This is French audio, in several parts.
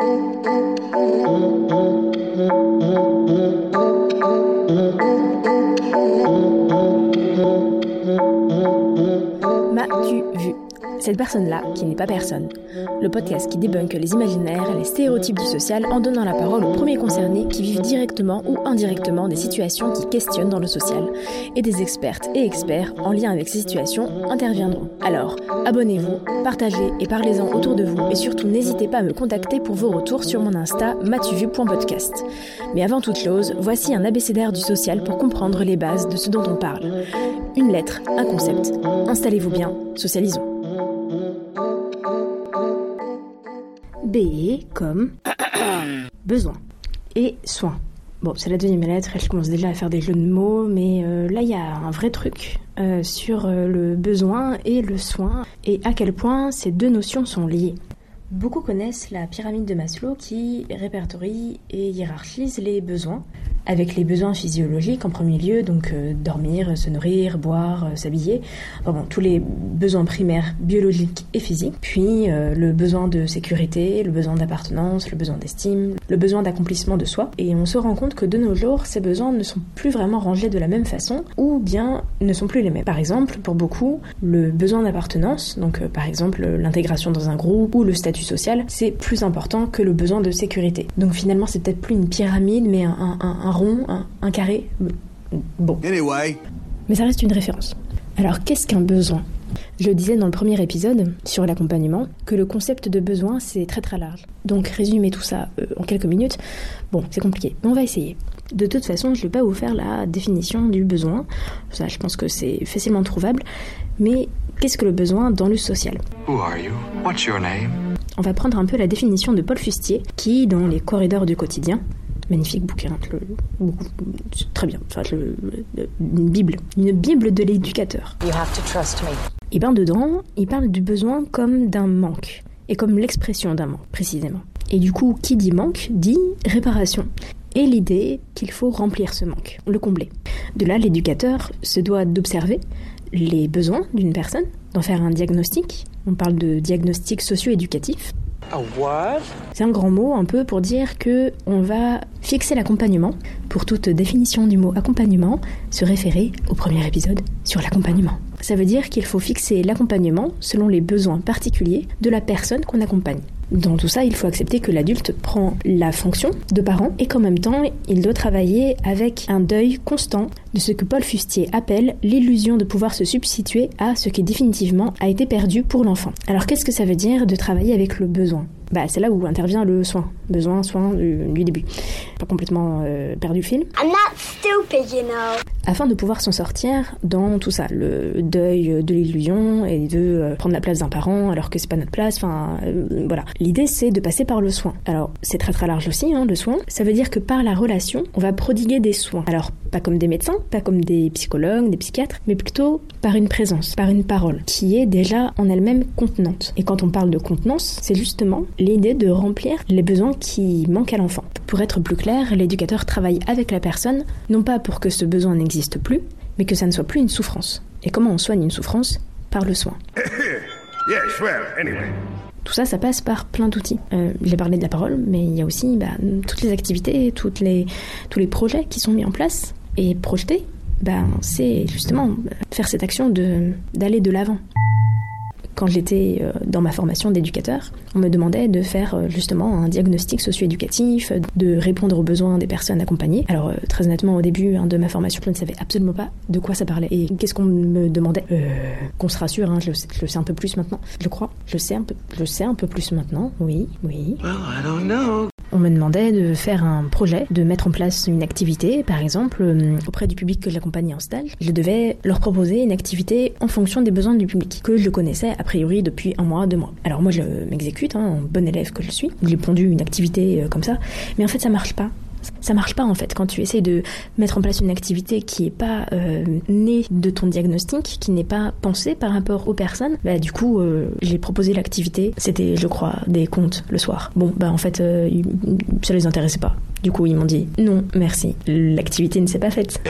Mm-hmm. Cette personne-là, qui n'est pas personne. Le podcast qui débunk les imaginaires et les stéréotypes du social en donnant la parole aux premiers concernés qui vivent directement ou indirectement des situations qui questionnent dans le social. Et des expertes et experts en lien avec ces situations interviendront. Alors, abonnez-vous, partagez et parlez-en autour de vous et surtout n'hésitez pas à me contacter pour vos retours sur mon Insta matuvu.podcast. Mais avant toute chose, voici un abécédaire du social pour comprendre les bases de ce dont on parle. Une lettre, un concept. Installez-vous bien, socialisons. B comme besoin et soin. Bon, c'est la deuxième lettre, elle commence déjà à faire des jeux de mots, mais euh, là il y a un vrai truc euh, sur euh, le besoin et le soin et à quel point ces deux notions sont liées. Beaucoup connaissent la pyramide de Maslow qui répertorie et hiérarchise les besoins, avec les besoins physiologiques en premier lieu, donc euh, dormir, se nourrir, boire, euh, s'habiller, enfin bon, tous les besoins primaires biologiques et physiques, puis euh, le besoin de sécurité, le besoin d'appartenance, le besoin d'estime, le besoin d'accomplissement de soi, et on se rend compte que de nos jours, ces besoins ne sont plus vraiment rangés de la même façon, ou bien ne sont plus les mêmes. Par exemple, pour beaucoup, le besoin d'appartenance, donc par exemple l'intégration dans un groupe ou le statut social, c'est plus important que le besoin de sécurité. Donc finalement, c'est peut-être plus une pyramide, mais un, un, un rond, un, un, carré. Bon. Anyway. Mais ça reste une référence. Alors, qu'est-ce qu'un besoin? Je disais dans le premier épisode sur l'accompagnement que le concept de besoin, c'est très très large. Donc, résumer tout ça euh, en quelques minutes, bon, c'est compliqué, mais on va essayer. De toute façon, je ne vais pas vous faire la définition du besoin. Ça, je pense que c'est facilement trouvable. Mais qu'est-ce que le besoin dans le social? Who are you? What's your name? On va prendre un peu la définition de Paul Fustier, qui, dans Les corridors du quotidien, magnifique bouquin, le, très bien, enfin, le, une bible, une bible de l'éducateur. You have to trust me. Et ben dedans, il parle du besoin comme d'un manque, et comme l'expression d'un manque, précisément. Et du coup, qui dit manque, dit réparation. Et l'idée qu'il faut remplir ce manque, le combler. De là, l'éducateur se doit d'observer les besoins d'une personne, d'en faire un diagnostic. On parle de diagnostic socio-éducatif. C'est un grand mot un peu pour dire que on va fixer l'accompagnement. Pour toute définition du mot accompagnement, se référer au premier épisode sur l'accompagnement. Ça veut dire qu'il faut fixer l'accompagnement selon les besoins particuliers de la personne qu'on accompagne. Dans tout ça, il faut accepter que l'adulte prend la fonction de parent et qu'en même temps, il doit travailler avec un deuil constant de ce que Paul Fustier appelle l'illusion de pouvoir se substituer à ce qui définitivement a été perdu pour l'enfant. Alors qu'est-ce que ça veut dire de travailler avec le besoin? Bah, c'est là où intervient le soin, besoin, soin du, du début. Pas complètement euh, perdu le fil. I'm not stupid, you know. Afin de pouvoir s'en sortir dans tout ça, le deuil de l'illusion et de euh, prendre la place d'un parent alors que c'est pas notre place. Enfin, euh, voilà. L'idée c'est de passer par le soin. Alors c'est très très large aussi, hein, le soin. Ça veut dire que par la relation, on va prodiguer des soins. Alors pas comme des médecins, pas comme des psychologues, des psychiatres, mais plutôt par une présence, par une parole qui est déjà en elle-même contenante. Et quand on parle de contenance, c'est justement l'idée de remplir les besoins qui manquent à l'enfant. Pour être plus clair, l'éducateur travaille avec la personne, non pas pour que ce besoin n'existe plus, mais que ça ne soit plus une souffrance. Et comment on soigne une souffrance Par le soin? yes, well, anyway. Tout ça, ça passe par plein d'outils. Euh, J'ai parlé de la parole, mais il y a aussi bah, toutes les activités, toutes les, tous les projets qui sont mis en place et projetés. Ben, c'est justement faire cette action d'aller de l'avant. Quand j'étais euh, dans ma formation d'éducateur, on me demandait de faire euh, justement un diagnostic socio-éducatif, de répondre aux besoins des personnes accompagnées. Alors euh, très honnêtement, au début hein, de ma formation, je ne savais absolument pas de quoi ça parlait et qu'est-ce qu'on me demandait. Euh, qu'on se rassure, hein, je, le sais, je, le sais, un peu plus maintenant, je crois. Je sais un peu, je sais un peu plus maintenant. Oui, oui. Well, I don't know. On me demandait de faire un projet, de mettre en place une activité, par exemple, euh, auprès du public que j'accompagnais en stage. Je devais leur proposer une activité en fonction des besoins du public, que je connaissais a priori depuis un mois, deux mois. Alors moi, je m'exécute, hein, en bon élève que je suis. J'ai pondu une activité euh, comme ça, mais en fait, ça marche pas ça marche pas en fait quand tu essayes de mettre en place une activité qui est pas euh, née de ton diagnostic, qui n'est pas pensée par rapport aux personnes. Bah, du coup, euh, j'ai proposé l'activité. C'était, je crois, des comptes le soir. Bon, bah en fait, euh, ça les intéressait pas. Du coup, ils m'ont dit non, merci. L'activité ne s'est pas faite.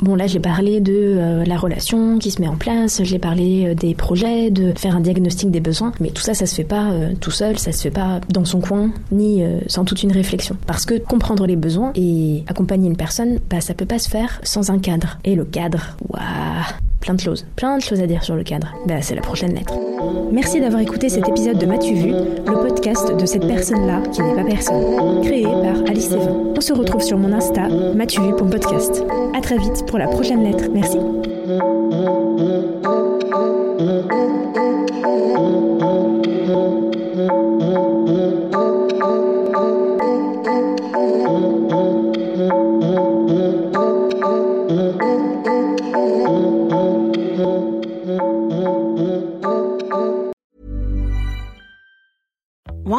Bon là j'ai parlé de euh, la relation qui se met en place, j'ai parlé euh, des projets, de faire un diagnostic des besoins, mais tout ça ça se fait pas euh, tout seul, ça se fait pas dans son coin ni sans toute une réflexion. Parce que comprendre les besoins et accompagner une personne, bah ça peut pas se faire sans un cadre. Et le cadre, waouh plein de choses, plein de choses à dire sur le cadre. Bah, c'est la prochaine lettre. Merci d'avoir écouté cet épisode de M'as-tu vu, le podcast de cette personne-là qui n'est pas personne, créé par Alice Stéphane. On se retrouve sur mon Insta, M'as-tu vu pour podcast. À très vite pour la prochaine lettre. Merci.